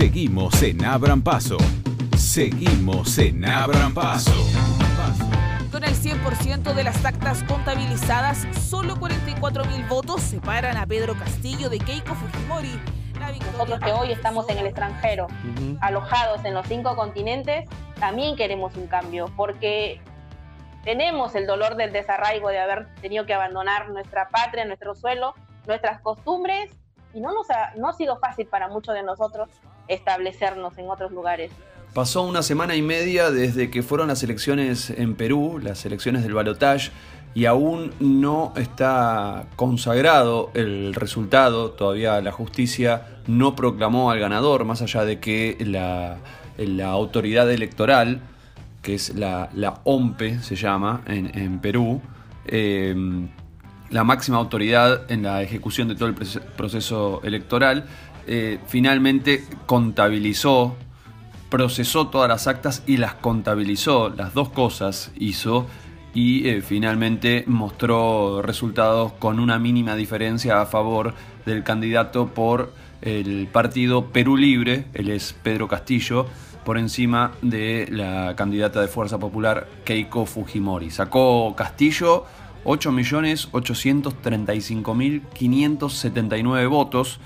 Seguimos en Abran Paso. Seguimos en Abran Paso. Con el 100% de las actas contabilizadas, solo 44.000 votos separan a Pedro Castillo de Keiko Fujimori. Nosotros que hoy estamos en el extranjero, alojados en los cinco continentes, también queremos un cambio, porque tenemos el dolor del desarraigo de haber tenido que abandonar nuestra patria, nuestro suelo, nuestras costumbres, y no, nos ha, no ha sido fácil para muchos de nosotros establecernos en otros lugares. Pasó una semana y media desde que fueron las elecciones en Perú, las elecciones del balotaje, y aún no está consagrado el resultado, todavía la justicia no proclamó al ganador, más allá de que la, autoridad electoral, que es la, OMPE, se llama en, Perú, eh, la máxima autoridad en la ejecución de todo el proceso electoral, eh, finalmente contabilizó, procesó todas las actas y las contabilizó, las dos cosas hizo y eh, finalmente mostró resultados con una mínima diferencia a favor del candidato por el partido Perú Libre, él es Pedro Castillo, por encima de la candidata de Fuerza Popular Keiko Fujimori. Sacó Castillo 8.835.579 votos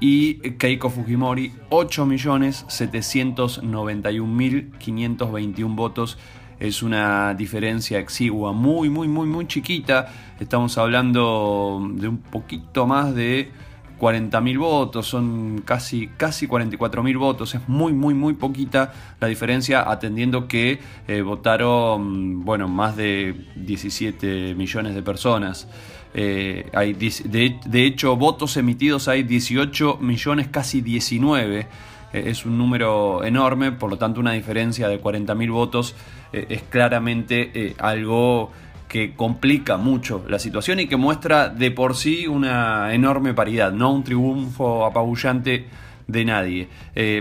y Keiko Fujimori 8.791.521 votos es una diferencia exigua, muy, muy, muy, muy chiquita. Estamos hablando de un poquito más de 40.000 votos, son casi, casi 44.000 votos, es muy, muy, muy poquita la diferencia, atendiendo que eh, votaron, bueno, más de 17 millones de personas. Eh, hay, de, hecho, votos emitidos hay 18 millones, casi 19. Eh, es un número enorme, por lo tanto una diferencia de 40.000 votos eh, es claramente algo que complica mucho la situación y que muestra de por sí una enorme paridad, no un triunfo apabullante de nadie.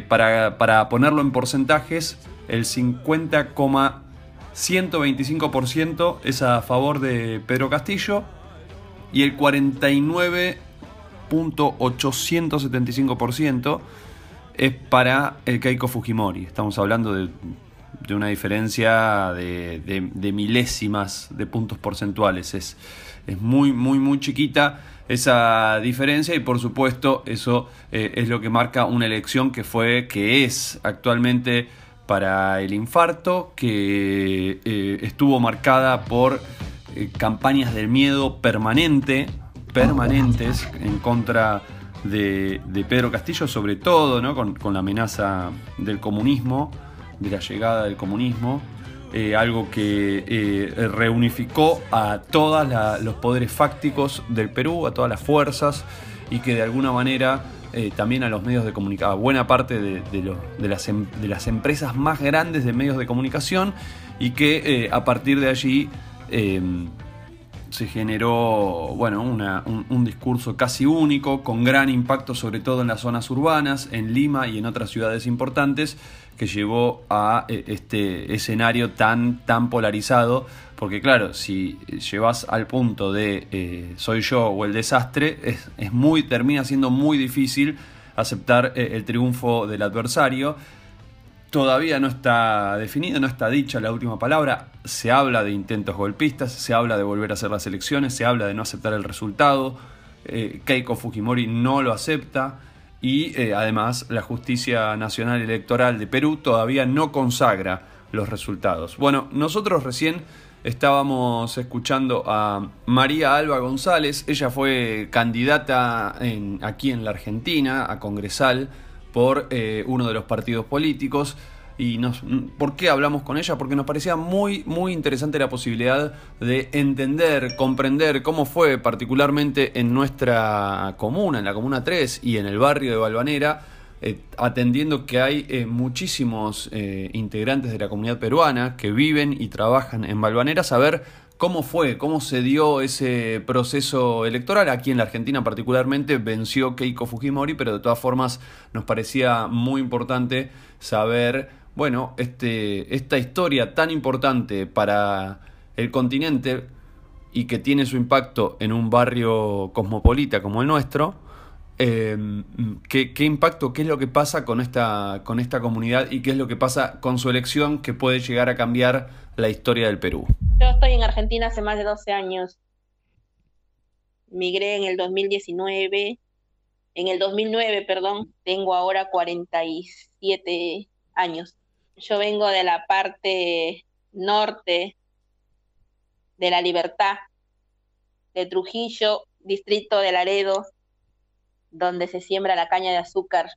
para, para, ponerlo en porcentajes, el 50,125% es a favor de Pedro Castillo y el 49.875% es para el Keiko Fujimori. Estamos hablando de, una diferencia de, milésimas de puntos porcentuales. Es, es muy, muy, muy chiquita esa diferencia y por supuesto eso eh, es lo que marca una elección que fue, que es actualmente para el infarto, que eh, estuvo marcada por eh, campañas del miedo permanente, permanentes en contra de, Pedro Castillo, sobre todo ¿no? con, la amenaza del comunismo, de la llegada del comunismo, eh, algo que eh, reunificó a todos los poderes fácticos del Perú, a todas las fuerzas, y que de alguna manera también a los medios de comunicación, a buena parte em, de, las, empresas más grandes de medios de comunicación, y que a partir de allí se generó bueno, un, discurso casi único, con gran impacto sobre todo en las zonas urbanas, en Lima y en otras ciudades importantes, que llevó a eh, este escenario tan, tan polarizado, porque claro, si llevas al punto de eh, soy yo o el desastre, es, es, muy, termina siendo muy difícil aceptar eh, el triunfo del adversario Todavía no está definida, no está dicha la última palabra. Se habla de intentos golpistas, se habla de volver a hacer las elecciones, se habla de no aceptar el resultado. Eh, Keiko Fujimori no lo acepta y eh, además la Justicia Nacional Electoral de Perú todavía no consagra los resultados. Bueno, nosotros recién estábamos escuchando a María Alba González, ella fue candidata en, aquí en la Argentina a congresal por eh, uno de los partidos políticos. ¿Y nos, por qué hablamos con ella? Porque nos parecía muy, muy interesante la posibilidad de entender, comprender cómo fue particularmente en nuestra comuna, en la Comuna 3 y en el barrio de Balvanera, eh, atendiendo que hay eh, muchísimos integrantes de la comunidad peruana que viven y trabajan en Balvanera, saber ¿Cómo fue? ¿Cómo se dio ese proceso electoral? Aquí en la Argentina particularmente venció Keiko Fujimori, pero de todas formas nos parecía muy importante saber, bueno, este, esta historia tan importante para el continente y que tiene su impacto en un barrio cosmopolita como el nuestro, Em, ¿qué, impacto, qué es lo que pasa con esta, con esta comunidad y qué es lo que pasa con su elección que puede llegar a cambiar la historia del Perú? Yo estoy en Argentina hace más de 12 años. Migré en el 2019, en el 2009, perdón, tengo ahora 47 años. Yo vengo de la parte norte de la Libertad, de Trujillo, distrito de Laredo, donde se siembra la caña de azúcar.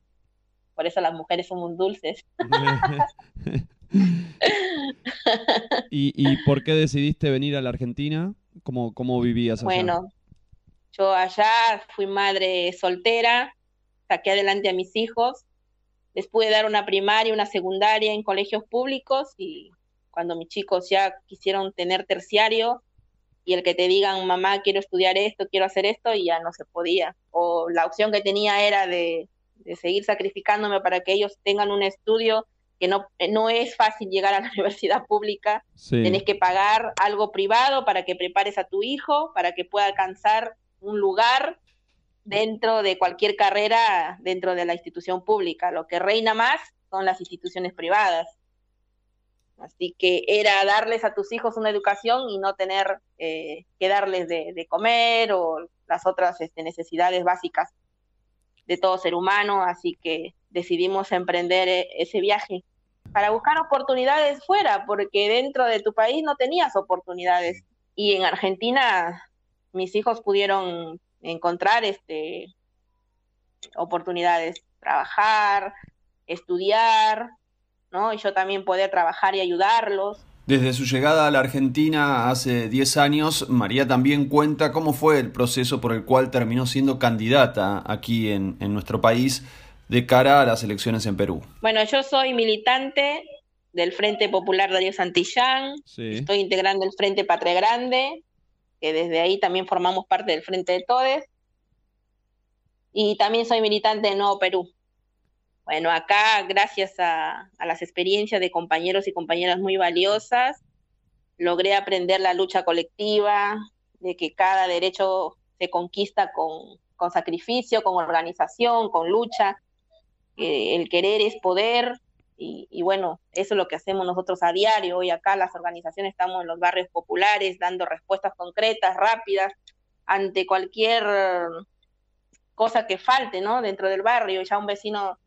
Por eso las mujeres somos dulces. ¿Y, por qué decidiste venir a la Argentina? ¿Cómo, cómo vivías allá? Bueno, yo allá fui madre soltera, saqué adelante a mis hijos, les pude dar una primaria, una secundaria en colegios públicos y cuando mis chicos ya quisieron tener terciario, y el que te digan, mamá, quiero estudiar esto, quiero hacer esto, y ya no se podía. O la opción que tenía era de, seguir sacrificándome para que ellos tengan un estudio que no, no es fácil llegar a la universidad pública. Tenés que pagar algo privado para que prepares a tu hijo, para que pueda alcanzar un lugar dentro de cualquier carrera dentro de la institución pública. Lo que reina más son las instituciones privadas. Así que era darles a tus hijos una educación y no tener eh, que darles de, comer o las otras este, necesidades básicas de todo ser humano. Así que decidimos emprender eh, ese viaje para buscar oportunidades fuera, porque dentro de tu país no tenías oportunidades. Y en Argentina mis hijos pudieron encontrar este, oportunidades, trabajar, estudiar, y yo también poder trabajar y ayudarlos. Desde su llegada a la Argentina hace 10 años, María también cuenta cómo fue el proceso por el cual terminó siendo candidata aquí en, nuestro país de cara a las elecciones en Perú. Bueno, yo soy militante del Frente Popular Darío Santillán, estoy integrando el Frente Patria Grande, que desde ahí también formamos parte del Frente de Todes, y también soy militante de Nuevo Perú, bueno, acá, gracias a, las experiencias de compañeros y compañeras muy valiosas, logré aprender la lucha colectiva, de que cada derecho se conquista con, sacrificio, con organización, con lucha. El querer es poder y, y, bueno, eso es lo que hacemos nosotros a diario. Hoy acá las organizaciones estamos en los barrios populares dando respuestas concretas, rápidas, ante cualquier cosa que falte, ¿no? Dentro del barrio, ya un vecino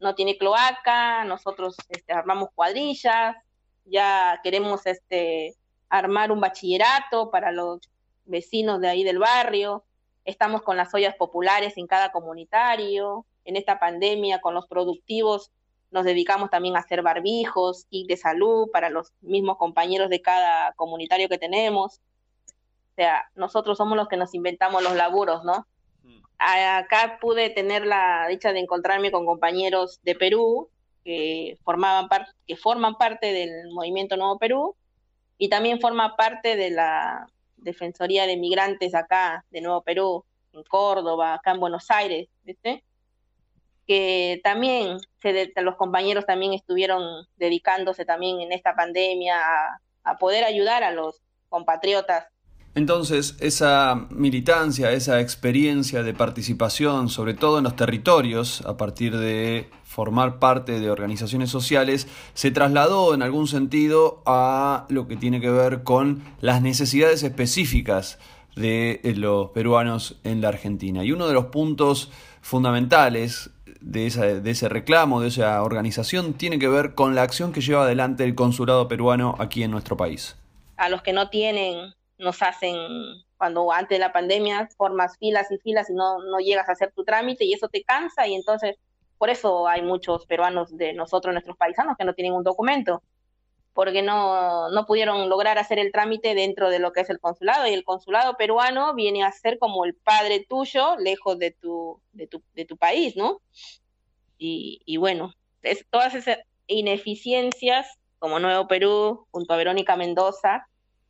no tiene cloaca, nosotros este, armamos cuadrillas, ya queremos este, armar un bachillerato para los vecinos de ahí del barrio, estamos con las ollas populares en cada comunitario, en esta pandemia con los productivos nos dedicamos también a hacer barbijos y de salud para los mismos compañeros de cada comunitario que tenemos. O sea, nosotros somos los que nos inventamos los laburos, ¿no? acá pude tener la dicha de encontrarme con compañeros de Perú que formaban parte, que forman parte del movimiento Nuevo Perú y también forma parte de la Defensoría de Migrantes acá de Nuevo Perú, en Córdoba, acá en Buenos Aires, ¿viste? que también se los compañeros también estuvieron dedicándose también en esta pandemia a poder ayudar a los compatriotas entonces, esa militancia, esa experiencia de participación, sobre todo en los territorios, a partir de formar parte de organizaciones sociales, se trasladó en algún sentido a lo que tiene que ver con las necesidades específicas de eh, los peruanos en la Argentina. Y uno de los puntos fundamentales de, de ese reclamo, de esa organización, tiene que ver con la acción que lleva adelante el consulado peruano aquí en nuestro país. A los que no tienen nos hacen, cuando antes de la pandemia formas filas y filas y no, no llegas a hacer tu trámite y eso te cansa y entonces por eso hay muchos peruanos de nosotros, nuestros paisanos, que no tienen un documento, porque no, no pudieron lograr hacer el trámite dentro de lo que es el consulado. Y el consulado peruano viene a ser como el padre tuyo, lejos de tu, de tu, de tu país, ¿no? Y, y bueno, es, todas esas ineficiencias, como Nuevo Perú, junto a Verónica Mendoza,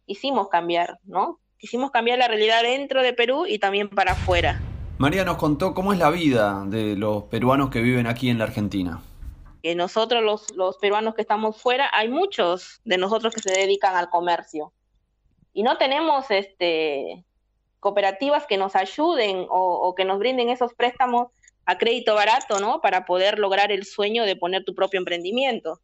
hicimos cambiar, ¿no? Hicimos cambiar la realidad dentro de Perú y también para afuera. María nos contó cómo es la vida de los peruanos que viven aquí en la Argentina. Que nosotros los, los peruanos que estamos fuera, hay muchos de nosotros que se dedican al comercio. Y no tenemos este cooperativas que nos ayuden o, que nos brinden esos préstamos a crédito barato, ¿no? Para poder lograr el sueño de poner tu propio emprendimiento.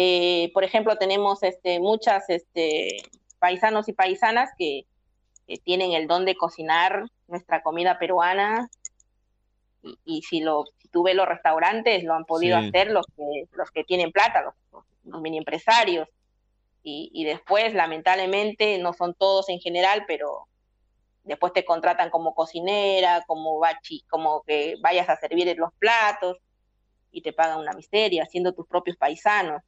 Eh, por ejemplo, tenemos este, muchas este, paisanos y paisanas que, tienen el don de cocinar nuestra comida peruana. Y, si, lo, si tú ves los restaurantes, lo han podido hacer los que, los que tienen plata, los, los mini empresarios. Y, después lamentablemente no son todos en general, pero después te contratan como cocinera, como bachi, como que vayas a servir los platos y te pagan una miseria, siendo tus propios paisanos,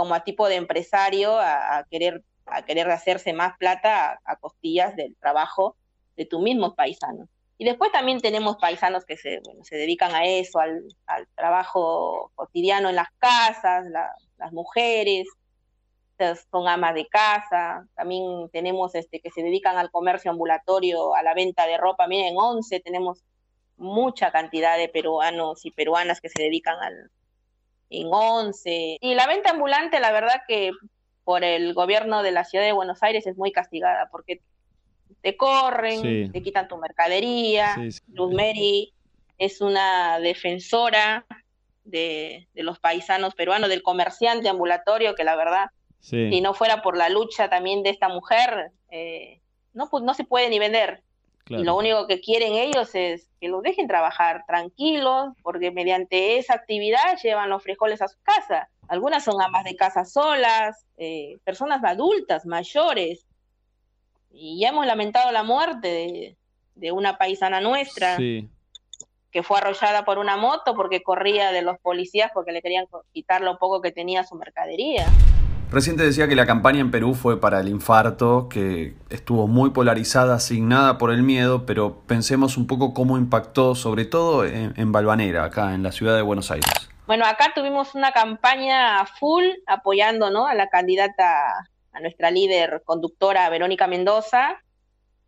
como a tipo de empresario a, querer a querer hacerse más plata a, costillas del trabajo de tus mismos paisanos. Y después también tenemos paisanos que se, se dedican a eso, al, trabajo cotidiano en las casas, las mujeres, son amas de casa, también tenemos este que se dedican al comercio ambulatorio, a la venta de ropa. Miren, en 11 tenemos mucha cantidad de peruanos y peruanas que se dedican al en 11. Y la venta ambulante, la verdad que por el gobierno de la ciudad de Buenos Aires es muy castigada porque te corren, te quitan tu mercadería. Luz Mary es una defensora de, de, los paisanos peruanos, del comerciante ambulatorio, que la verdad si no fuera por la lucha también de esta mujer, eh, no, pues, no se puede ni vender. Y lo único que quieren ellos es que los dejen trabajar tranquilos, porque mediante esa actividad llevan los frijoles a su casa. Algunas son amas de casa solas, eh, personas adultas, mayores. Y ya hemos lamentado la muerte de, de una paisana nuestra. que fue arrollada por una moto porque corría de los policías porque le querían quitar lo poco que tenía su mercadería. Reciente decía que la campaña en Perú fue para el infarto, que estuvo muy polarizada, asignada por el miedo, pero pensemos un poco cómo impactó, sobre todo en, en Balvanera, acá en la ciudad de Buenos Aires. Bueno, acá tuvimos una campaña full apoyando a la candidata, a nuestra líder conductora Verónica Mendoza.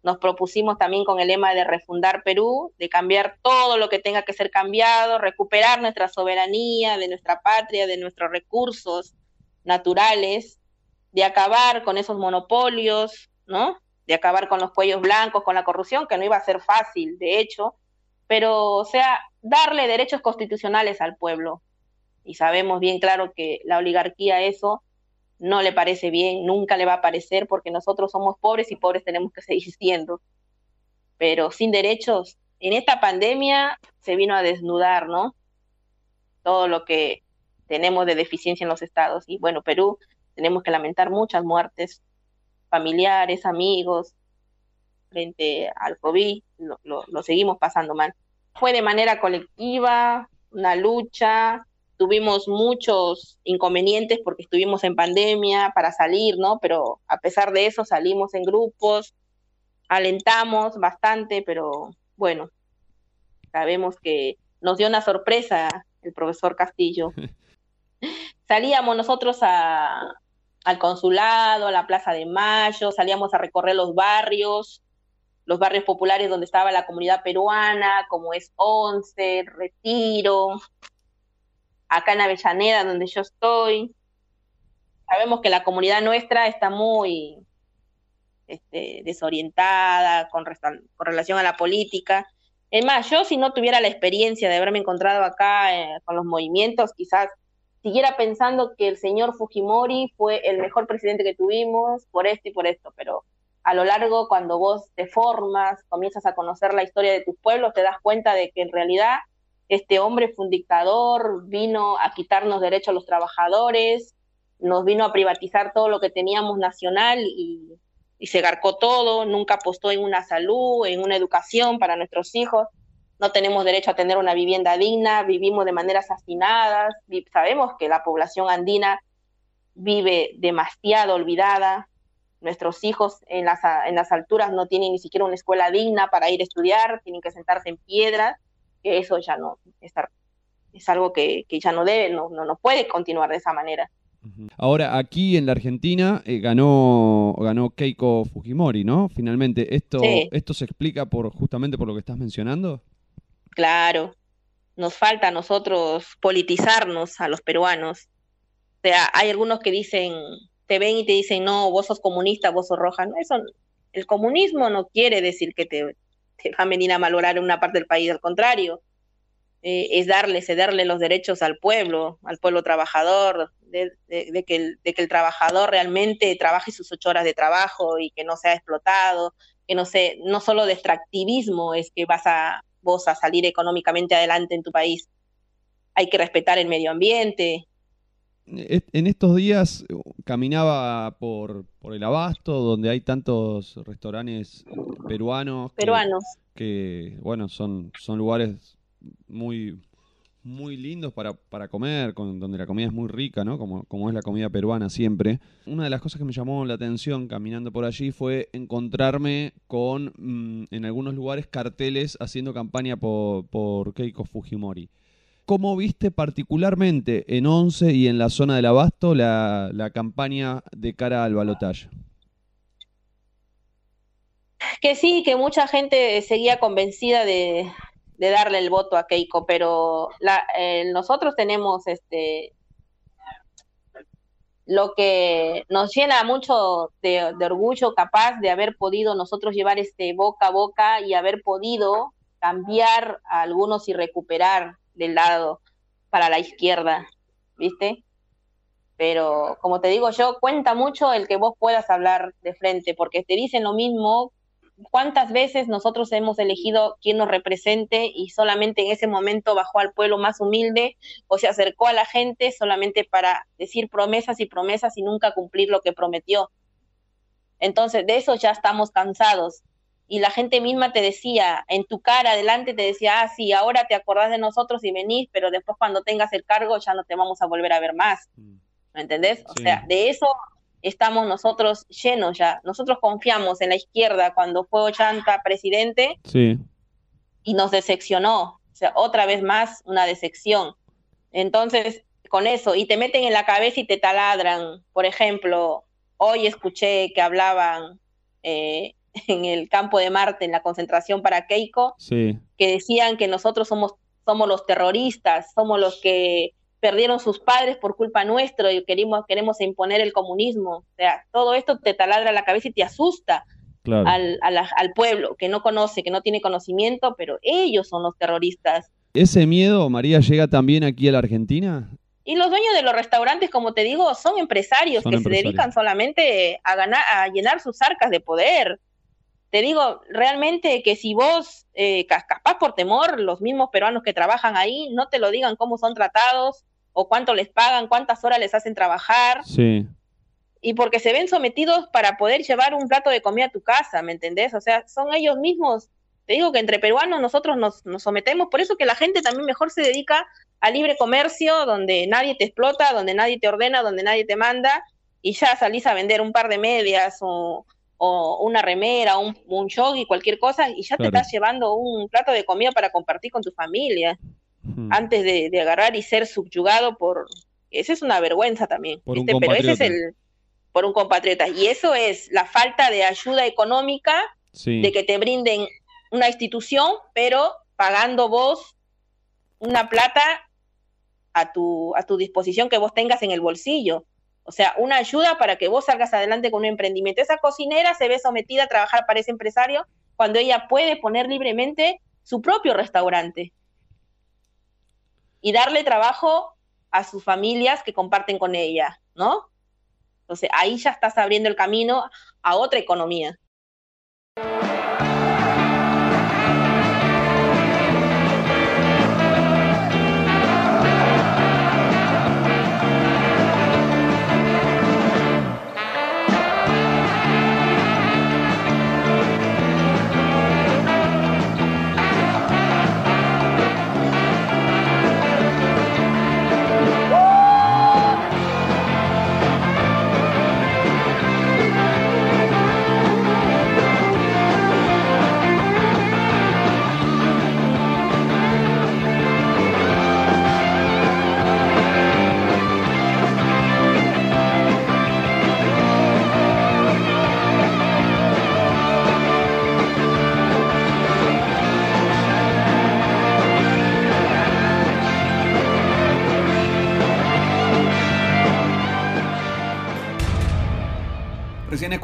Nos propusimos también con el lema de refundar Perú, de cambiar todo lo que tenga que ser cambiado, recuperar nuestra soberanía de nuestra patria, de nuestros recursos, naturales, de acabar con esos monopolios, ¿no? De acabar con los cuellos blancos, con la corrupción, que no iba a ser fácil, de hecho, pero, o sea, darle derechos constitucionales al pueblo. Y sabemos bien claro que la oligarquía eso no le parece bien, nunca le va a parecer, porque nosotros somos pobres y pobres tenemos que seguir siendo. Pero sin derechos, en esta pandemia se vino a desnudar, ¿no? Todo lo que tenemos de deficiencia en los estados. Y bueno, Perú tenemos que lamentar muchas muertes familiares, amigos, frente al COVID, lo, lo, seguimos pasando mal. Fue de manera colectiva, una lucha, tuvimos muchos inconvenientes porque estuvimos en pandemia para salir, ¿no? Pero a pesar de eso salimos en grupos, alentamos bastante, pero bueno, sabemos que nos dio una sorpresa el profesor Castillo salíamos nosotros a, al consulado, a la Plaza de Mayo, salíamos a recorrer los barrios, los barrios populares donde estaba la comunidad peruana, como es Once, Retiro, acá en Avellaneda, donde yo estoy. Sabemos que la comunidad nuestra está muy este, desorientada con, relación a la política. Es más, yo si no tuviera la experiencia de haberme encontrado acá eh, con los movimientos, quizás siguiera pensando que el señor Fujimori fue el mejor presidente que tuvimos por esto y por esto, pero a lo largo, cuando vos te formas, comienzas a conocer la historia de tus pueblos, te das cuenta de que en realidad este hombre fue un dictador, vino a quitarnos derechos a los trabajadores, nos vino a privatizar todo lo que teníamos nacional y, se garcó todo, nunca apostó en una salud, en una educación para nuestros hijos no tenemos derecho a tener una vivienda digna, vivimos de maneras hacinadas, sabemos que la población andina vive demasiado olvidada, nuestros hijos en las, en las alturas no tienen ni siquiera una escuela digna para ir a estudiar, tienen que sentarse en piedras, que eso ya no es, es algo que, ya no debe, no, no, puede continuar de esa manera. Ahora, aquí en la Argentina eh, ganó, ganó Keiko Fujimori, ¿no? Finalmente, ¿esto, ¿esto se explica por justamente por lo que estás mencionando? Claro, nos falta a nosotros politizarnos a los peruanos. O sea, hay algunos que dicen, te ven y te dicen, no, vos sos comunista, vos sos roja. No, eso El comunismo no quiere decir que te, te va a venir a malograr en una parte del país, al contrario, eh, es darle, cederle los derechos al pueblo, al pueblo trabajador, de, que el, de, que el, trabajador realmente trabaje sus ocho horas de trabajo y que no sea explotado, que no sé, no solo de extractivismo es que vas a vos a salir económicamente adelante en tu país. Hay que respetar el medio ambiente. En estos días uh, caminaba por, por el Abasto, donde hay tantos restaurantes peruanos. Peruanos. Que, bueno, son, son lugares muy, muy lindos para, para comer, con, donde la comida es muy rica, ¿no? Como, como es la comida peruana siempre. Una de las cosas que me llamó la atención caminando por allí fue encontrarme con, mm, en algunos lugares, carteles haciendo campaña por, Keiko Fujimori. ¿Cómo viste particularmente en Once y en la zona del Abasto la, la campaña de cara al balotaje? Que sí, que mucha gente seguía convencida de, de darle el voto a Keiko, pero la, eh, nosotros tenemos este lo que nos llena mucho de, orgullo capaz de haber podido nosotros llevar este boca a boca y haber podido cambiar a algunos y recuperar del lado para la izquierda, ¿viste? Pero como te digo yo, cuenta mucho el que vos puedas hablar de frente, porque te dicen lo mismo cuántas veces nosotros hemos elegido quien nos represente y solamente en ese momento bajó al pueblo más humilde o se acercó a la gente solamente para decir promesas y promesas y nunca cumplir lo que prometió. Entonces, de eso ya estamos cansados. Y la gente misma te decía, en tu cara adelante te decía, ah, sí, ahora te acordás de nosotros y venís, pero después cuando tengas el cargo ya no te vamos a volver a ver más. Mm. ¿Me entendés? O sea, de eso estamos nosotros llenos ya. Nosotros confiamos en la izquierda cuando fue Ochanta presidente sí. y nos decepcionó. O sea, otra vez más una decepción. Entonces, con eso, y te meten en la cabeza y te taladran. Por ejemplo, hoy escuché que hablaban eh, en el campo de Marte, en la concentración para Keiko, sí. que decían que nosotros somos, somos los terroristas, somos los que perdieron sus padres por culpa nuestro y queremos, queremos imponer el comunismo. O sea, todo esto te taladra la cabeza y te asusta al, al, pueblo que no conoce, que no tiene conocimiento, pero ellos son los terroristas. ¿Ese miedo, María, llega también aquí a la Argentina? Y los dueños de los restaurantes, como te digo, son empresarios que se dedican solamente a ganar, a llenar sus arcas de poder. Te digo, realmente que si vos, eh, capaz por temor, los mismos peruanos que trabajan ahí, no te lo digan cómo son tratados, o cuánto les pagan, cuántas horas les hacen trabajar. Sí. Y porque se ven sometidos para poder llevar un plato de comida a tu casa, ¿me entendés? O sea, son ellos mismos. Te digo que entre peruanos nosotros nos, nos sometemos, por eso que la gente también mejor se dedica al libre comercio, donde nadie te explota, donde nadie te ordena, donde nadie te manda, y ya salís a vender un par de medias o, o una remera, un, un y cualquier cosa, y ya te estás llevando un plato de comida para compartir con tu familia antes de, agarrar y ser subyugado por... Esa es una vergüenza también, pero ese es el... por un compatriota. Y eso es la falta de ayuda económica, de que te brinden una institución, pero pagando vos una plata a tu, a tu disposición que vos tengas en el bolsillo. O sea, una ayuda para que vos salgas adelante con un emprendimiento. Esa cocinera se ve sometida a trabajar para ese empresario cuando ella puede poner libremente su propio restaurante y darle trabajo a sus familias que comparten con ella, ¿no? Entonces ahí ya estás abriendo el camino a otra economía.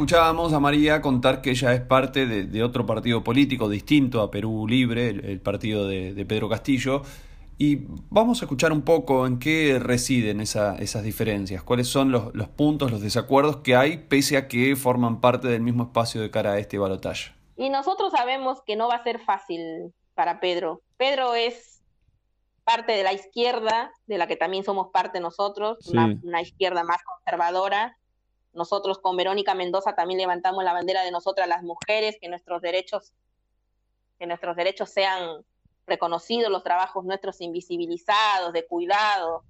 Escuchábamos a María contar que ella es parte de, otro partido político distinto a Perú Libre, el, partido de, Pedro Castillo. Y vamos a escuchar un poco en qué residen esas diferencias, cuáles son los, puntos, los desacuerdos que hay, pese a que forman parte del mismo espacio de cara a este balotaje. Y nosotros sabemos que no va a ser fácil para Pedro. Pedro es parte de la izquierda, de la que también somos parte nosotros, una izquierda más conservadora, nosotros con Verónica Mendoza también levantamos la bandera de nosotras las mujeres, que nuestros derechos, que nuestros derechos sean reconocidos, los trabajos nuestros invisibilizados, de cuidado,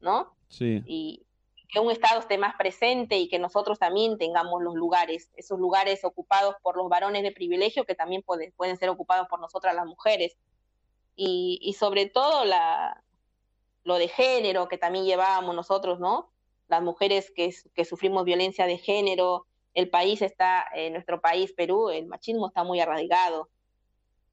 ¿no? Sí. Y que un Estado esté más presente y que nosotros también tengamos los lugares, esos lugares ocupados por los varones de privilegio que también pueden, pueden ser ocupados por nosotras las mujeres. Y, y sobre todo la, lo de género que también llevábamos nosotros, ¿no? Las mujeres que, que sufrimos violencia de género, el país está, en nuestro país, Perú, el machismo está muy arraigado.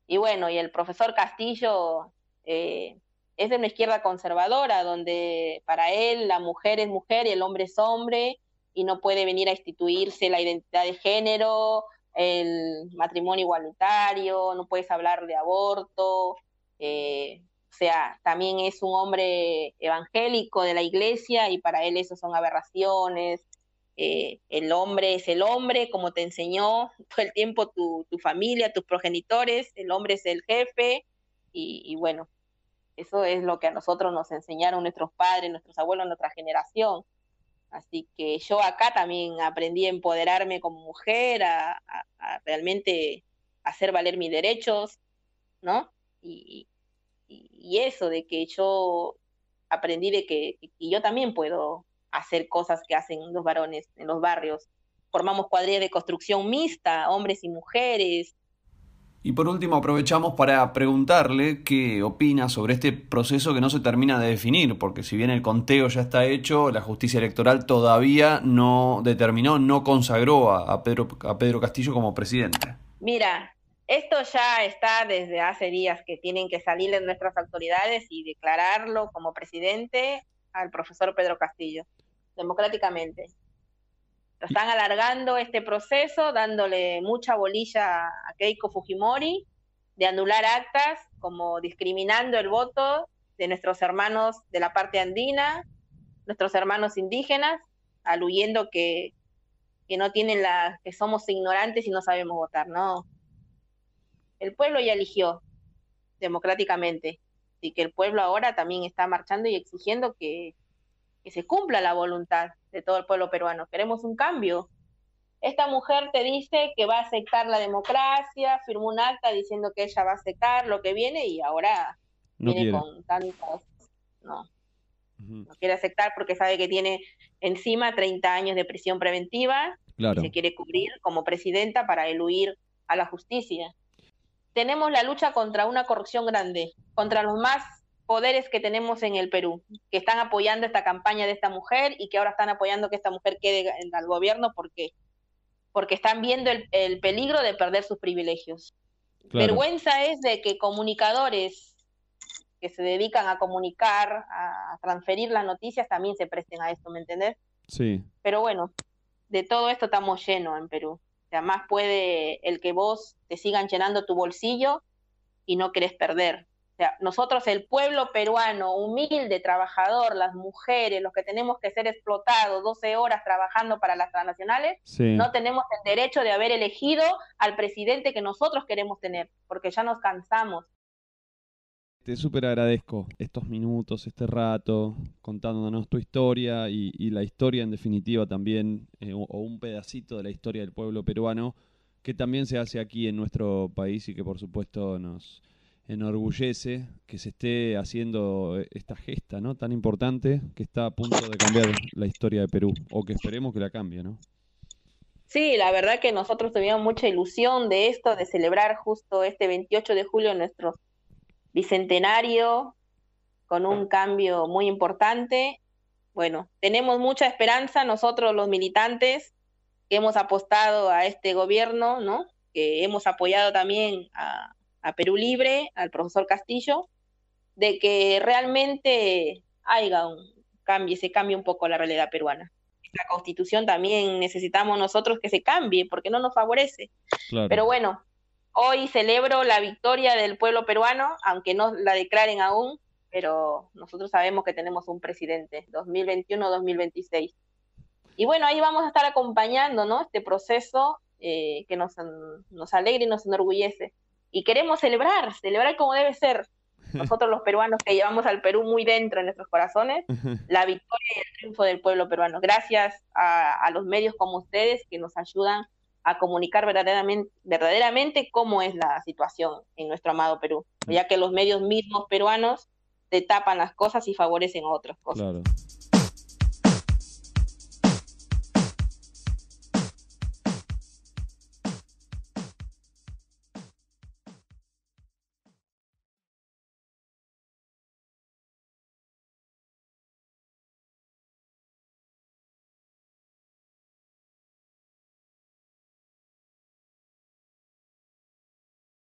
Y bueno, y el profesor Castillo eh, es de una izquierda conservadora, donde para él la mujer es mujer y el hombre es hombre, y no puede venir a instituirse la identidad de género, el matrimonio igualitario, no puedes hablar de aborto, eh, sea, también es un hombre evangélico de la iglesia y para él eso son aberraciones. Eh, el hombre es el hombre, como te enseñó todo el tiempo tu, familia, tus progenitores, el hombre es el jefe y, bueno, eso es lo que a nosotros nos enseñaron nuestros padres, nuestros abuelos, nuestra generación. Así que yo acá también aprendí a empoderarme como mujer, a, realmente hacer valer mis derechos, ¿no? Y, y, eso, de que yo aprendí de que y yo también puedo hacer cosas que hacen los varones en los barrios. Formamos cuadrillas de construcción mixta, hombres y mujeres. Y por último aprovechamos para preguntarle qué opina sobre este proceso que no se termina de definir, porque si bien el conteo ya está hecho, la justicia electoral todavía no determinó, no consagró a, Pedro, a Pedro Castillo como presidente. Mira, esto ya está desde hace días que tienen que salir de nuestras autoridades y declararlo como presidente al profesor Pedro Castillo, democráticamente. Lo están alargando este proceso, dándole mucha bolilla a Keiko Fujimori de anular actas, como discriminando el voto de nuestros hermanos de la parte andina, nuestros hermanos indígenas, aluyendo que, que no tienen la, que somos ignorantes y no sabemos votar, no el pueblo ya eligió democráticamente. y que el pueblo ahora también está marchando y exigiendo que, se cumpla la voluntad de todo el pueblo peruano. Queremos un cambio. Esta mujer te dice que va a aceptar la democracia, firmó un acta diciendo que ella va a aceptar lo que viene y ahora viene con tantos... No, no quiere aceptar porque sabe que tiene encima 30 años de prisión preventiva y se quiere cubrir como presidenta para eludir a la justicia tenemos la lucha contra una corrupción grande, contra los más poderes que tenemos en el Perú, que están apoyando esta campaña de esta mujer y que ahora están apoyando que esta mujer quede en el gobierno porque, porque están viendo el, peligro de perder sus privilegios. Vergüenza es de que comunicadores que se dedican a comunicar, a transferir las noticias, también se presten a esto, ¿me entendés? Sí. Pero bueno, de todo esto estamos llenos en Perú. O sea, más puede el que vos te sigan llenando tu bolsillo y no querés perder. O sea, nosotros, el pueblo peruano, humilde, trabajador, las mujeres, los que tenemos que ser explotados 12 horas trabajando para las transnacionales, no tenemos el derecho de haber elegido al presidente que nosotros queremos tener, porque ya nos cansamos te súper agradezco estos minutos, este rato, contándonos tu historia y, la historia en definitiva también, eh, o, un pedacito de la historia del pueblo peruano, que también se hace aquí en nuestro país y que por supuesto nos enorgullece que se esté haciendo esta gesta ¿no? tan importante que está a punto de cambiar la historia de Perú, o que esperemos que la cambie, ¿no? Sí, la verdad que nosotros tuvimos mucha ilusión de esto, de celebrar justo este 28 de julio nuestros bicentenario, con un cambio muy importante. Bueno, tenemos mucha esperanza nosotros los militantes que hemos apostado a este gobierno, ¿no? Que hemos apoyado también a, Perú Libre, al profesor Castillo, de que realmente haya un cambio, se cambie un poco la realidad peruana. la constitución también necesitamos nosotros que se cambie, porque no nos favorece. Pero bueno, hoy celebro la victoria del pueblo peruano, aunque no la declaren aún, pero nosotros sabemos que tenemos un presidente, 2021-2026. Y bueno, ahí vamos a estar acompañando ¿no? este proceso eh, que nos, nos alegra y nos enorgullece. Y queremos celebrar, celebrar como debe ser, nosotros los peruanos que llevamos al Perú muy dentro de nuestros corazones, la victoria y el triunfo del pueblo peruano. Gracias a, los medios como ustedes que nos ayudan a comunicar verdaderamente, verdaderamente cómo es la situación en nuestro amado Perú, ya que los medios mismos peruanos te tapan las cosas y favorecen otras cosas.